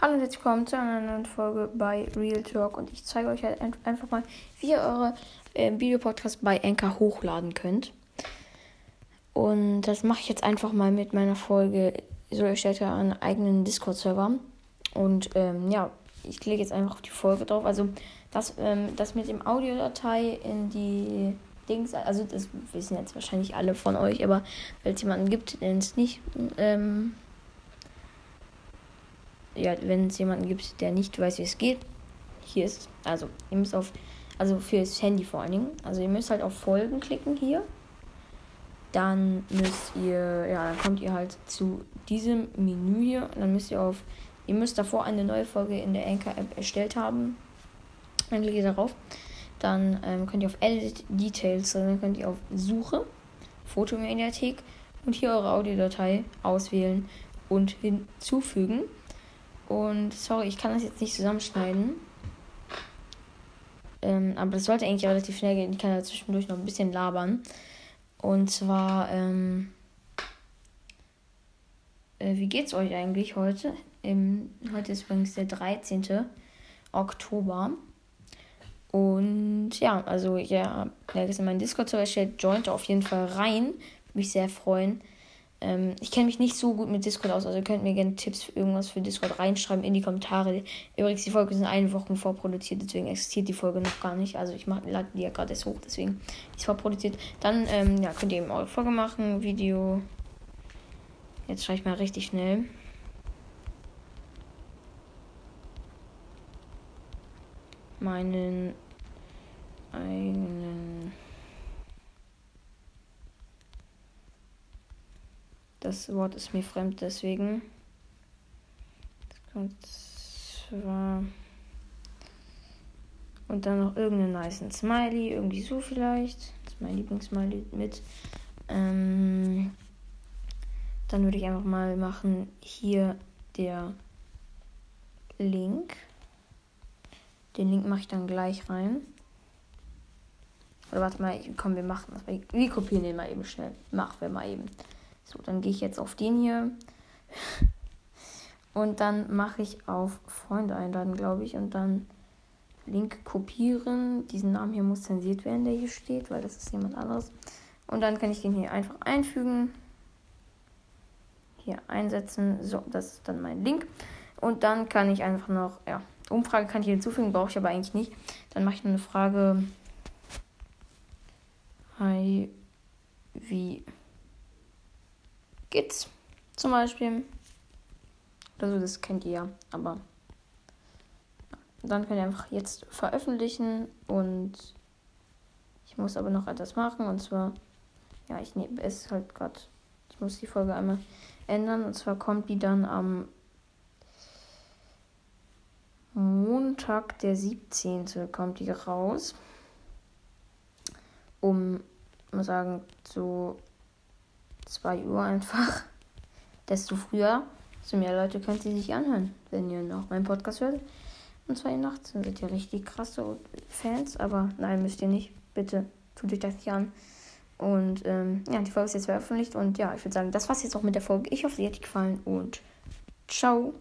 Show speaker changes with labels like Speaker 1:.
Speaker 1: Hallo und herzlich willkommen zu einer neuen Folge bei Real Talk und ich zeige euch halt einfach mal, wie ihr eure äh, Videopodcasts bei Anchor hochladen könnt. Und das mache ich jetzt einfach mal mit meiner Folge. So erstellt ihr einen eigenen Discord-Server. Und ähm, ja, ich klicke jetzt einfach auf die Folge drauf. Also das, ähm, das mit dem Audiodatei in die Dings, also das wissen jetzt wahrscheinlich alle von euch, aber wenn es jemanden gibt, der es nicht ähm, ja, wenn es jemanden gibt, der nicht weiß, wie es geht, hier ist, also ihr müsst auf, also fürs Handy vor allen Dingen, also ihr müsst halt auf Folgen klicken hier. Dann müsst ihr, ja, dann kommt ihr halt zu diesem Menü hier. Dann müsst ihr auf, ihr müsst davor eine neue Folge in der Anchor-App erstellt haben. Dann klickt ihr darauf. Dann ähm, könnt ihr auf Edit Details, dann könnt ihr auf Suche, Fotomediathek und hier eure Audiodatei auswählen und hinzufügen. Und sorry, ich kann das jetzt nicht zusammenschneiden. Ähm, aber das sollte eigentlich relativ schnell gehen. Ich kann da zwischendurch noch ein bisschen labern. Und zwar, ähm, äh, wie geht's euch eigentlich heute? Im, heute ist übrigens der 13. Oktober. Und ja, also ja, wer gestern meinen Discord-Server stellt, joint auf jeden Fall rein. Würde mich sehr freuen. Ähm, ich kenne mich nicht so gut mit Discord aus, also könnt mir gerne Tipps für irgendwas für Discord reinschreiben in die Kommentare. Übrigens, die Folge in eine Woche vorproduziert, deswegen existiert die Folge noch gar nicht. Also ich lade die ja gerade erst hoch, deswegen ist vorproduziert. Dann ähm, ja, könnt ihr eben eure Folge machen, Video. Jetzt schreibe ich mal richtig schnell. Meinen eigenen Das Wort ist mir fremd, deswegen. Kommt zwar. Und dann noch irgendeinen nice Smiley, irgendwie so vielleicht. Das ist mein Lieblingssmiley mit. Ähm, dann würde ich einfach mal machen, hier der Link. Den Link mache ich dann gleich rein. Oder warte mal, komm, wir machen das. Wir kopieren den mal eben schnell. Machen wir mal eben. So, dann gehe ich jetzt auf den hier. Und dann mache ich auf Freunde einladen, glaube ich. Und dann Link kopieren. Diesen Namen hier muss zensiert werden, der hier steht, weil das ist jemand anderes. Und dann kann ich den hier einfach einfügen. Hier einsetzen. So, das ist dann mein Link. Und dann kann ich einfach noch, ja, Umfrage kann ich hinzufügen, brauche ich aber eigentlich nicht. Dann mache ich eine Frage. Hi, wie geht's zum Beispiel. Also das kennt ihr ja, aber dann könnt ihr einfach jetzt veröffentlichen und ich muss aber noch etwas machen und zwar, ja, ich nehme es halt gerade, ich muss die Folge einmal ändern und zwar kommt die dann am Montag, der 17. kommt die raus. Um, mal sagen, so 2 Uhr einfach. Desto früher, desto mehr Leute könnt ihr sich anhören, wenn ihr noch meinen Podcast hört. Und zwar in Nacht sind ihr richtig krasse Fans, aber nein, müsst ihr nicht. Bitte tut euch das nicht an. Und ähm, ja, die Folge ist jetzt veröffentlicht. Und ja, ich würde sagen, das war's jetzt auch mit der Folge. Ich hoffe, sie hat euch gefallen und ciao.